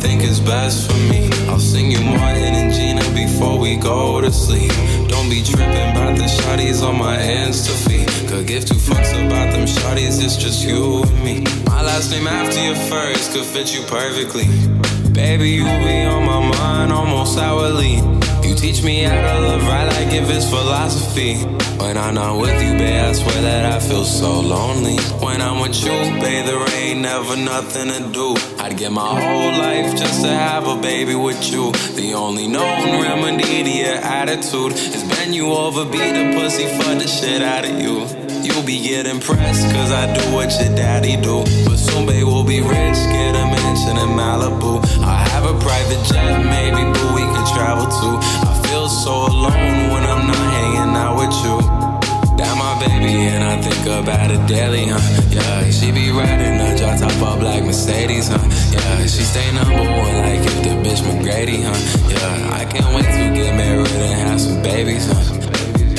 Think is best for me. I'll sing you Martin and Gina before we go to sleep. Don't be tripping about the shotties on my Insta feed. Could give two fucks about them shotties, it's just you and me. My last name after your first could fit you perfectly. Baby, you be on my mind almost hourly. You teach me how to love right like if it's philosophy. When I'm not with you, babe, I swear that I feel so lonely. When I'm with you, babe, there ain't never nothing to do. I'd give my whole life just to have a baby with you. The only known remedy to your attitude is bend you over, beat the pussy, for the shit out of you. You'll be getting pressed, cause I do what your daddy do. But soon, babe, we'll be rich, get a mansion in Malibu. I have a private jet, maybe, boo, we travel to. I feel so alone when I'm not hanging out with you. That my baby, and I think about it daily, huh? Yeah, she be riding a drop top of black Mercedes, huh? Yeah, she stay number one like if the bitch McGrady, huh? Yeah, I can't wait to get married and have some babies.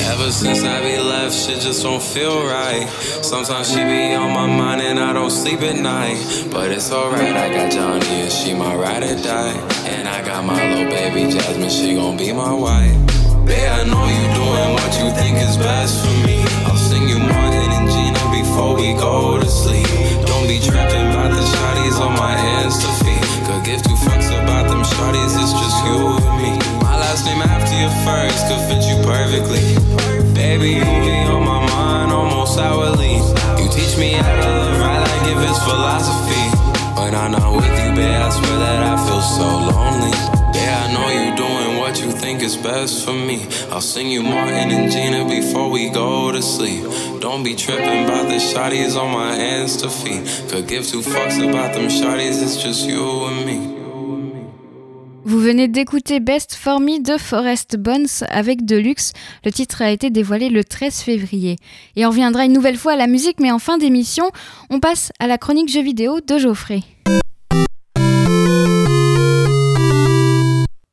Ever since I be left, shit just don't feel right. Sometimes she be on my mind and I don't sleep at night. But it's alright, I got Johnny and she my ride or die. And I got my little baby Jasmine, she gon' be my wife. Babe, I know you doing what you think is best for me. I'll sing you Martin and Gina before we go to sleep. Don't be tripping about the shotties on my Insta feed. Could give two fucks about them shotties, it's just you and me. Last name after your first could fit you perfectly. Baby, you be on my mind almost hourly. You teach me how to live right like if it's philosophy. When I'm not with you, babe, I swear that I feel so lonely. Yeah, I know you're doing what you think is best for me. I'll sing you Martin and Gina before we go to sleep. Don't be tripping about the shotties on my Insta feed. Could give two fucks about them shotties, it's just you and me. Vous venez d'écouter Best For Me de Forest Bones avec Deluxe. Le titre a été dévoilé le 13 février. Et on reviendra une nouvelle fois à la musique, mais en fin d'émission, on passe à la chronique jeux vidéo de Geoffrey.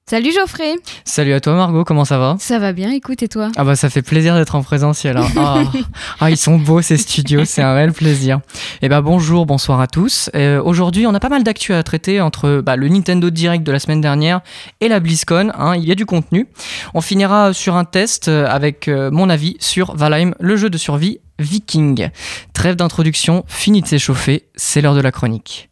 Salut Geoffrey Salut à toi Margot, comment ça va? Ça va bien, écoute et toi? Ah bah ça fait plaisir d'être en présentiel. hein. Ah, ah, ils sont beaux ces studios, c'est un réel plaisir. Et bah bonjour, bonsoir à tous. Euh, Aujourd'hui on a pas mal d'actu à traiter entre bah, le Nintendo Direct de la semaine dernière et la BlizzCon, hein, il y a du contenu. On finira sur un test euh, avec euh, mon avis sur Valheim, le jeu de survie viking. Trêve d'introduction, fini de s'échauffer, c'est l'heure de la chronique.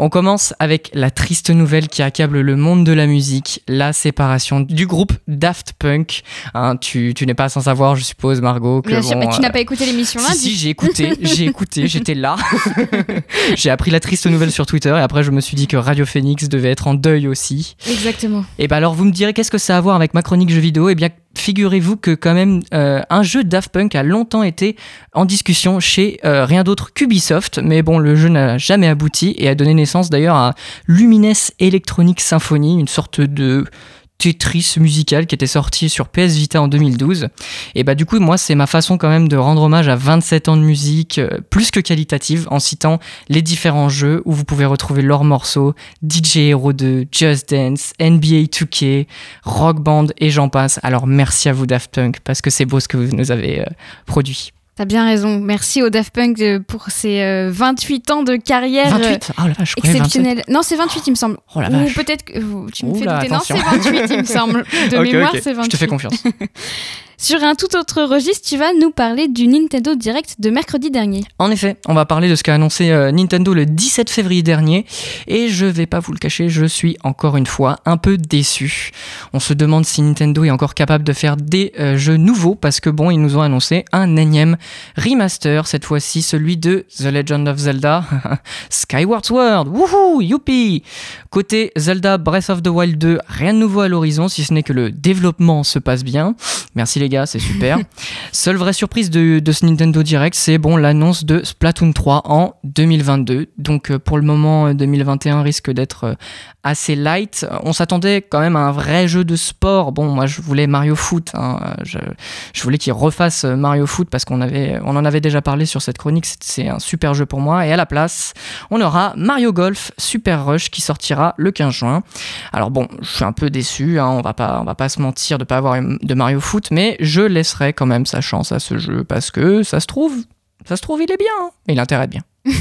On commence avec la triste nouvelle qui accable le monde de la musique, la séparation du groupe Daft Punk. Hein, tu tu n'es pas sans savoir, je suppose, Margot, que Bien sûr, bon, mais tu n'as euh, pas écouté l'émission si, lundi si, j'ai écouté, j'ai écouté, j'étais là. j'ai appris la triste nouvelle sur Twitter et après je me suis dit que Radio Phoenix devait être en deuil aussi. Exactement. Et bah alors vous me direz qu'est-ce que ça a à voir avec ma chronique jeux vidéo? Eh bien figurez-vous que quand même euh, un jeu Daft Punk a longtemps été en discussion chez euh, rien d'autre qu'Ubisoft, mais bon le jeu n'a jamais abouti et a donné naissance d'ailleurs à Lumines Electronic Symphony, une sorte de Tetris musical qui était sorti sur PS Vita en 2012. Et bah du coup moi c'est ma façon quand même de rendre hommage à 27 ans de musique euh, plus que qualitative en citant les différents jeux où vous pouvez retrouver leurs morceaux, DJ Hero 2, Just Dance, NBA 2K, Rock Band et j'en passe. Alors merci à vous Daft Punk parce que c'est beau ce que vous nous avez euh, produit. T'as bien raison. Merci au Daft Punk euh, pour ses euh, 28 ans de carrière. euh, 28 Oh la vache, je croyais 27. Exceptionnel. Non, c'est 28, il me semble. Oh la Ou vache. peut-être que tu me fais douter. attention. Non, c'est 28, il me semble. De Ok, mémoire, ok, c'est 28. Je te fais confiance. Sur un tout autre registre, tu vas nous parler du Nintendo Direct de mercredi dernier. En effet, on va parler de ce qu'a annoncé euh, Nintendo le 17 février dernier, et je vais pas vous le cacher, je suis encore une fois un peu déçu. On se demande si Nintendo est encore capable de faire des euh, jeux nouveaux, parce que bon, ils nous ont annoncé un énième remaster, cette fois-ci celui de The Legend of Zelda Skyward Sword. Wouhou, youpi Côté Zelda Breath of the Wild 2, rien de nouveau à l'horizon, si ce n'est que le développement se passe bien. Merci les gars, c'est super. Seule vraie surprise de, de ce Nintendo Direct, c'est bon l'annonce de Splatoon 3 en 2022. Donc euh, pour le moment, euh, 2021 risque d'être euh, assez light. On s'attendait quand même à un vrai jeu de sport. Bon, moi je voulais Mario Foot. hein. Je, je voulais qu'il refasse euh, Mario Foot parce qu'on avait, on en avait déjà parlé sur cette chronique. C'est- C'est un super jeu pour moi. Et à la place, on aura Mario Golf Super Rush qui sortira le 15 juin. Alors bon, je suis un peu déçu. hein. On va pas, on va pas se mentir de pas avoir de Mario Foot, mais je laisserai quand même sa chance à ce jeu parce que ça se trouve, ça se trouve, il est bien. hein. Il a à être bien.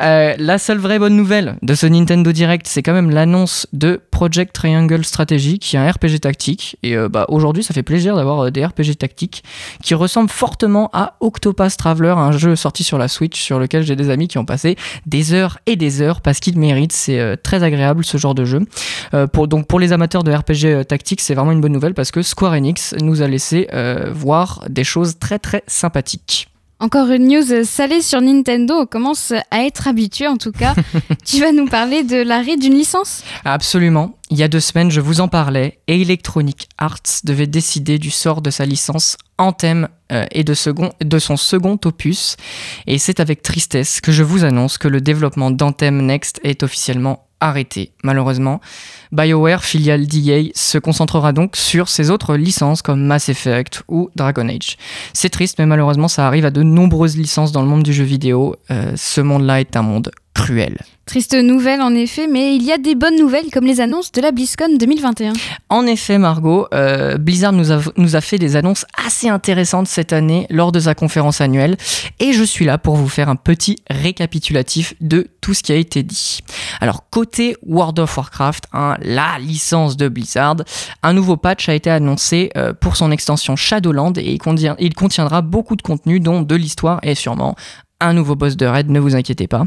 Euh, la seule vraie bonne nouvelle de ce Nintendo Direct, c'est quand même l'annonce de Project Triangle Strategy, qui est un RPG tactique. Et euh, bah, aujourd'hui, ça fait plaisir d'avoir euh, des RPG tactiques qui ressemblent fortement à Octopath Traveler, un jeu sorti sur la Switch, sur lequel j'ai des amis qui ont passé des heures et des heures parce qu'ils méritent. C'est très agréable ce genre de jeu. Pour, donc pour les amateurs de RPG tactique, c'est vraiment une bonne nouvelle parce que Square Enix nous a laissé voir des choses très très sympathiques. Encore une news salée sur Nintendo. On commence à être habitué, en tout cas. tu vas nous parler de l'arrêt d'une licence? Absolument. Il y a deux semaines, je vous en parlais, et Electronic Arts devait décider du sort de sa licence Anthem euh, et de, second, de son second opus. Et c'est avec tristesse que je vous annonce que le développement d'Anthem Next est officiellement arrêté. Malheureusement, BioWare, filiale d'EA, se concentrera donc sur ses autres licences comme Mass Effect ou Dragon Age. C'est triste, mais malheureusement, ça arrive à de nombreuses licences dans le monde du jeu vidéo. Euh, ce monde-là est un monde cruel. Triste nouvelle en effet, mais il y a des bonnes nouvelles comme les annonces de la BlizzCon 2021. En effet, Margot, euh, Blizzard nous a, nous a fait des annonces assez intéressantes cette année lors de sa conférence annuelle et je suis là pour vous faire un petit récapitulatif de tout ce qui a été dit. Alors, côté World of Warcraft, hein, la licence de Blizzard, un nouveau patch a été annoncé euh, pour son extension Shadowland et il, contient- il contiendra beaucoup de contenu, dont de l'histoire et sûrement un nouveau boss de raid, ne vous inquiétez pas.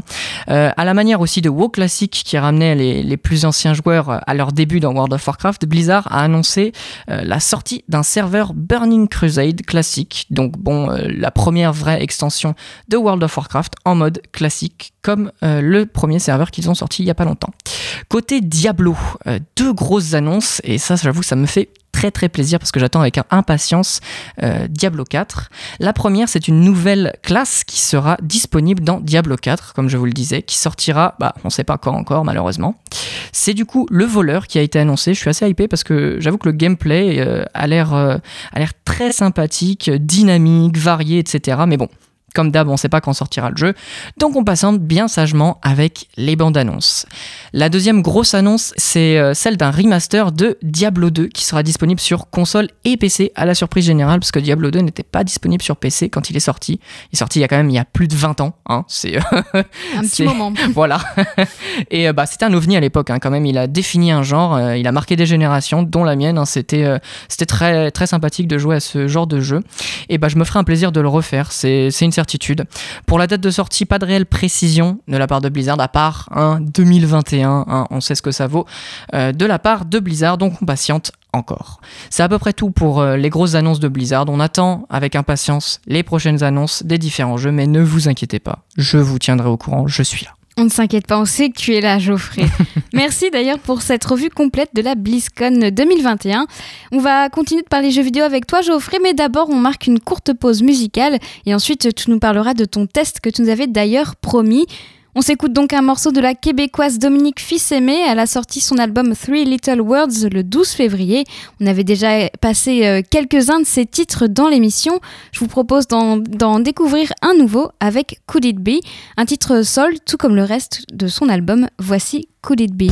Euh, à la manière aussi de WoW Classic qui ramenait les, plus anciens joueurs à leur début dans World of Warcraft, Blizzard a annoncé euh, la sortie d'un serveur Burning Crusade classique, donc bon, euh, la première vraie extension de World of Warcraft en mode classique, comme le premier serveur qu'ils ont sorti il y a pas longtemps. Côté Diablo, deux grosses annonces, et ça j'avoue ça me fait très très plaisir parce que j'attends avec impatience euh, Diablo 4. La première, c'est une nouvelle classe qui sera disponible dans Diablo 4, comme je vous le disais, qui sortira, bah, on ne sait pas quand encore malheureusement. C'est du coup le voleur qui a été annoncé. Je suis assez hypé parce que j'avoue que le gameplay euh, a l'air euh, a l'air très sympathique, dynamique, varié, etc. Mais bon. Comme d'hab, on ne sait pas quand sortira le jeu, donc on patiente bien sagement avec les bandes annonces. La deuxième grosse annonce, c'est euh, celle d'un remaster de Diablo 2 qui sera disponible sur console et PC à la surprise générale parce que Diablo 2 n'était pas disponible sur PC quand il est sorti. Il est sorti il y a quand même il y a plus de 20 ans, hein, c'est Un petit moment. voilà. Et euh, bah, c'était un ovni à l'époque, hein, quand même. Il a défini un genre, euh, il a marqué des générations, dont la mienne. hein. C'était euh, c'était très, très sympathique de jouer à ce genre de jeu. Et bah, je me ferai un plaisir de le refaire, c'est une Pour la date de sortie, pas de réelle précision de la part de Blizzard, à part hein, 2021, hein, on sait ce que ça vaut, euh, de la part de Blizzard, donc on patiente encore. C'est à peu près tout pour euh, les grosses annonces de Blizzard. On attend avec impatience les prochaines annonces des différents jeux, mais ne vous inquiétez pas, je vous tiendrai au courant, je suis là. On ne s'inquiète pas, on sait que tu es là, Geoffrey. Merci d'ailleurs pour cette revue complète de la BlizzCon 2021. On va continuer de parler jeux vidéo avec toi, Geoffrey, mais d'abord on marque une courte pause musicale et ensuite tu nous parleras de ton test que tu nous avais d'ailleurs promis. On s'écoute donc un morceau de la québécoise Dominique Fils-Aimé. Elle a sorti son album Three Little Words le 12 février. On avait déjà passé euh, quelques-uns de ses titres dans l'émission. Je vous propose d'en découvrir un nouveau avec Could It Be, un titre soul tout comme le reste de son album. Voici Could It Be.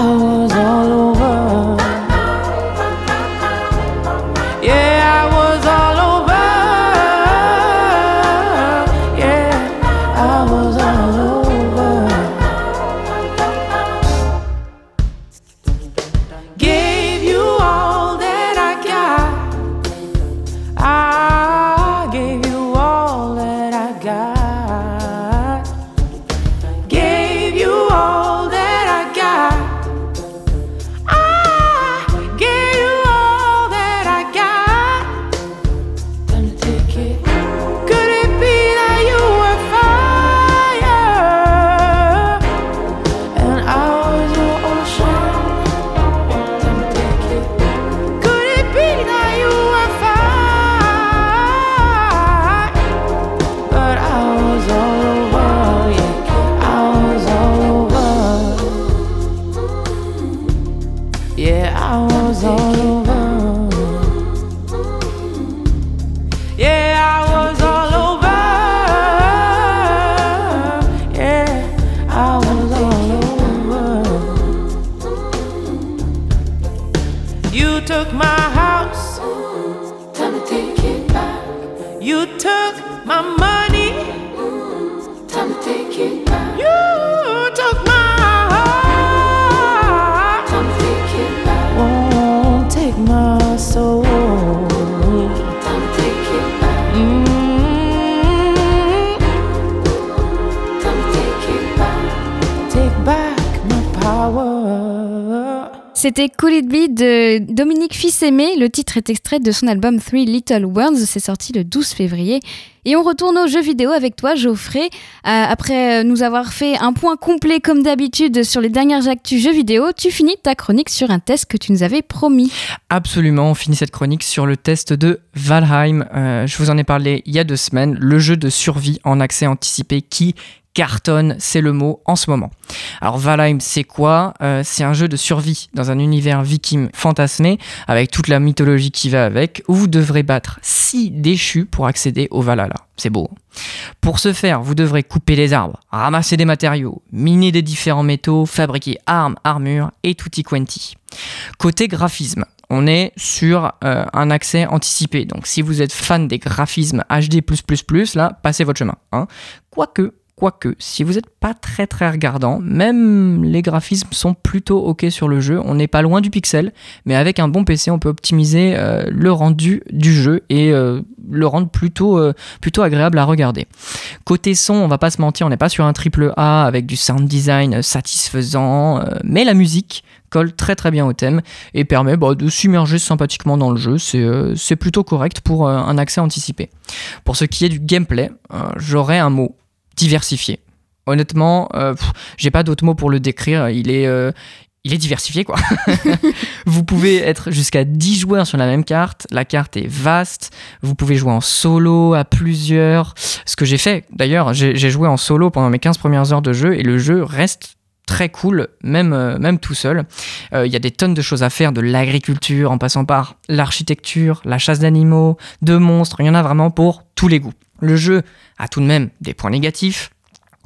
out. C'était Cool It Be de Dominique Fils-Aimé. Le titre est extrait de son album Three Little Words. C'est sorti le 12 février. Et on retourne aux jeux vidéo avec toi, Geoffrey. Euh, après nous avoir fait un point complet, comme d'habitude, sur les dernières actus jeux vidéo, tu finis ta chronique sur un test que tu nous avais promis. Absolument, on finit cette chronique sur le test de Valheim. Euh, je vous en ai parlé il y a deux semaines. Le jeu de survie en accès anticipé qui cartonne, c'est le mot en ce moment. Alors Valheim, c'est quoi? Euh, C'est un jeu de survie dans un univers viking fantasmé, avec toute la mythologie qui va avec, où vous devrez battre six déchus pour accéder au Valhalla. C'est beau. Pour ce faire, vous devrez couper les arbres, ramasser des matériaux, miner des différents métaux, fabriquer armes, armures et tutti quanti. Côté graphisme, on est sur euh, un accès anticipé. Donc si vous êtes fan des graphismes HD++, là, passez votre chemin. Hein. Quoique, Quoique, si vous n'êtes pas très très regardant, même les graphismes sont plutôt ok sur le jeu. On n'est pas loin du pixel, mais avec un bon PC, on peut optimiser euh, le rendu du jeu et euh, le rendre plutôt, euh, plutôt agréable à regarder. Côté son, on va pas se mentir, on n'est pas sur un triple A avec du sound design satisfaisant, mais la musique colle très très bien au thème et permet bah, de s'immerger sympathiquement dans le jeu. C'est plutôt correct pour un accès anticipé. Pour ce qui est du gameplay, j'aurais un mot diversifié. Honnêtement, euh, j'ai pas d'autre mot pour le décrire. Il est, euh, il est diversifié, quoi. vous pouvez être jusqu'à 10 joueurs sur la même carte. La carte est vaste. Vous pouvez jouer en solo, à plusieurs. Ce que j'ai fait, d'ailleurs, j'ai joué en solo pendant mes 15 premières heures de jeu et le jeu reste très cool, même, euh, même tout seul. Il y a des tonnes de choses à faire, de l'agriculture en passant par l'architecture, la chasse d'animaux, de monstres. Il y en a vraiment pour tous les goûts. Le jeu a tout de même des points négatifs.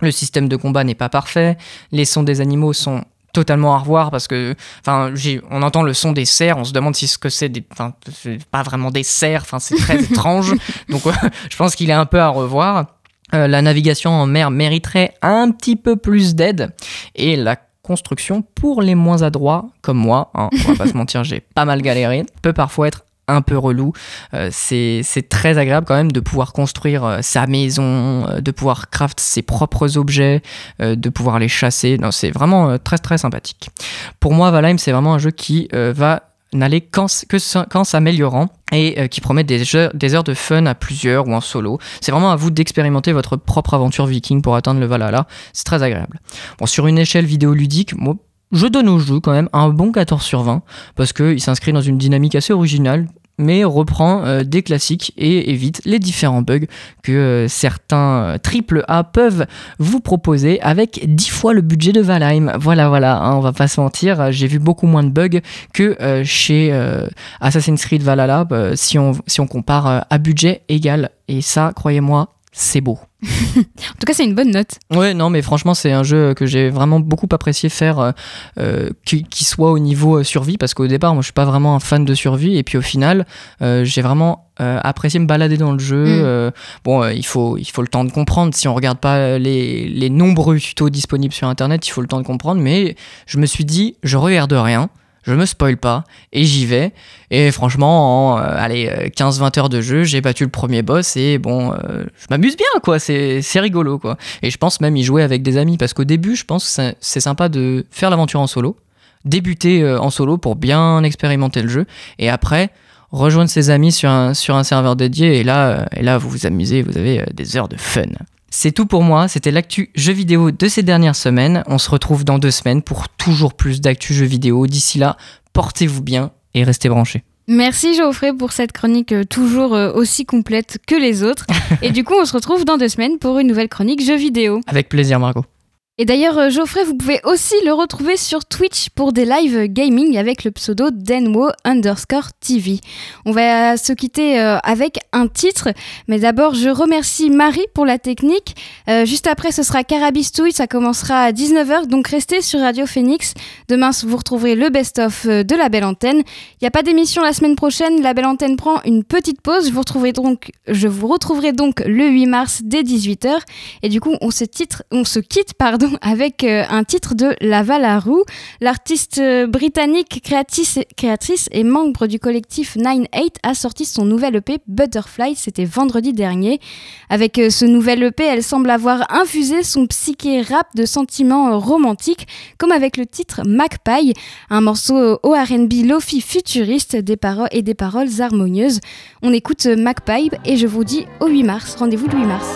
Le système de combat n'est pas parfait. Les sons des animaux sont totalement à revoir parce que enfin on entend le son des cerfs on se demande si ce que c'est des enfin c'est pas vraiment des cerfs enfin c'est très étrange donc euh, je pense qu'il est un peu à revoir Euh, la navigation en mer mériterait un petit peu plus d'aide et la construction pour les moins adroits comme moi hein, on va pas se mentir j'ai pas mal galéré peut parfois être un peu relou. Euh, c'est très agréable quand même de pouvoir construire euh, sa maison, euh, de pouvoir craft ses propres objets, de pouvoir les chasser. Non, c'est vraiment très très sympathique. Pour moi, Valheim, c'est vraiment un jeu qui va n'aller qu'en s'améliorant et qui promet des heures de fun à plusieurs ou en solo. C'est vraiment à vous d'expérimenter votre propre aventure viking pour atteindre le Valhalla. C'est très agréable. Bon, sur une échelle vidéoludique, moi, je donne au jeu quand même un bon 14 sur 20 parce qu'il s'inscrit dans une dynamique assez originale mais reprend euh, des classiques et évite les différents bugs que euh, certains triple A peuvent vous proposer avec 10 fois le budget de Valheim. Voilà, voilà, hein, on va pas se mentir, j'ai vu beaucoup moins de bugs que euh, chez Assassin's Creed Valhalla si, on, compare à budget égal. Et ça, croyez-moi, c'est beau. En tout cas, c'est une bonne note. Ouais, non, mais franchement, c'est un jeu que j'ai vraiment beaucoup apprécié faire, euh, euh, qui, qui soit au niveau euh, survie, parce qu'au départ, moi, je suis pas vraiment un fan de survie, et puis au final, euh, j'ai vraiment euh, apprécié me balader dans le jeu. Mm. Bon, il faut, il faut le temps de comprendre. Si on regarde pas les, les nombreux tutos disponibles sur Internet, il faut le temps de comprendre. Mais je me suis dit, je regarde rien. Je me spoil pas et j'y vais. Et franchement, en euh, allez, euh, 15-20 heures de jeu, j'ai battu le premier boss et bon, euh, je m'amuse bien quoi. C'est rigolo quoi. Et je pense même y jouer avec des amis parce qu'au début, je pense que c'est- sympa de faire l'aventure en solo, débuter euh, en solo pour bien expérimenter le jeu et après rejoindre ses amis sur un, sur un serveur dédié et là, euh, et là vous vous amusez, vous avez euh, des heures de fun. C'est tout pour moi, c'était l'actu jeux vidéo de ces dernières semaines. On se retrouve dans deux semaines pour toujours plus d'actu jeux vidéo. D'ici là, portez-vous bien et restez branchés. Merci Geoffrey pour cette chronique euh, toujours euh, aussi complète que les autres. Et du coup, on se retrouve dans deux semaines pour une nouvelle chronique jeux vidéo. Avec plaisir Margot. Et d'ailleurs, euh, Geoffrey, vous pouvez aussi le retrouver sur Twitch pour des lives gaming avec le pseudo denwo underscore TV. On va se quitter euh, avec un titre, mais d'abord, je remercie Marie pour la technique. Euh, juste après, ce sera Carabistouille, ça commencera à 19h, donc restez sur Radio Phoenix. Demain, vous retrouverez le best-of de la belle antenne. Il n'y a pas d'émission la semaine prochaine, la belle antenne prend une petite pause. Je vous retrouverai donc, je vous retrouverai donc le 8 mars dès 18h. Et du coup, on se, quitte avec euh, un titre de Lava la Roux. L'artiste euh, britannique créatrice, et membre du collectif 9-8 a sorti son nouvel EP Butterfly, c'était vendredi dernier. Avec euh, ce nouvel EP, elle semble avoir infusé son psyché rap de sentiments romantiques, comme avec le titre Magpie, un morceau au RB lofi futuriste des paroles et des paroles harmonieuses. On écoute Magpie et je vous dis au 8 mars. Rendez-vous le 8 mars.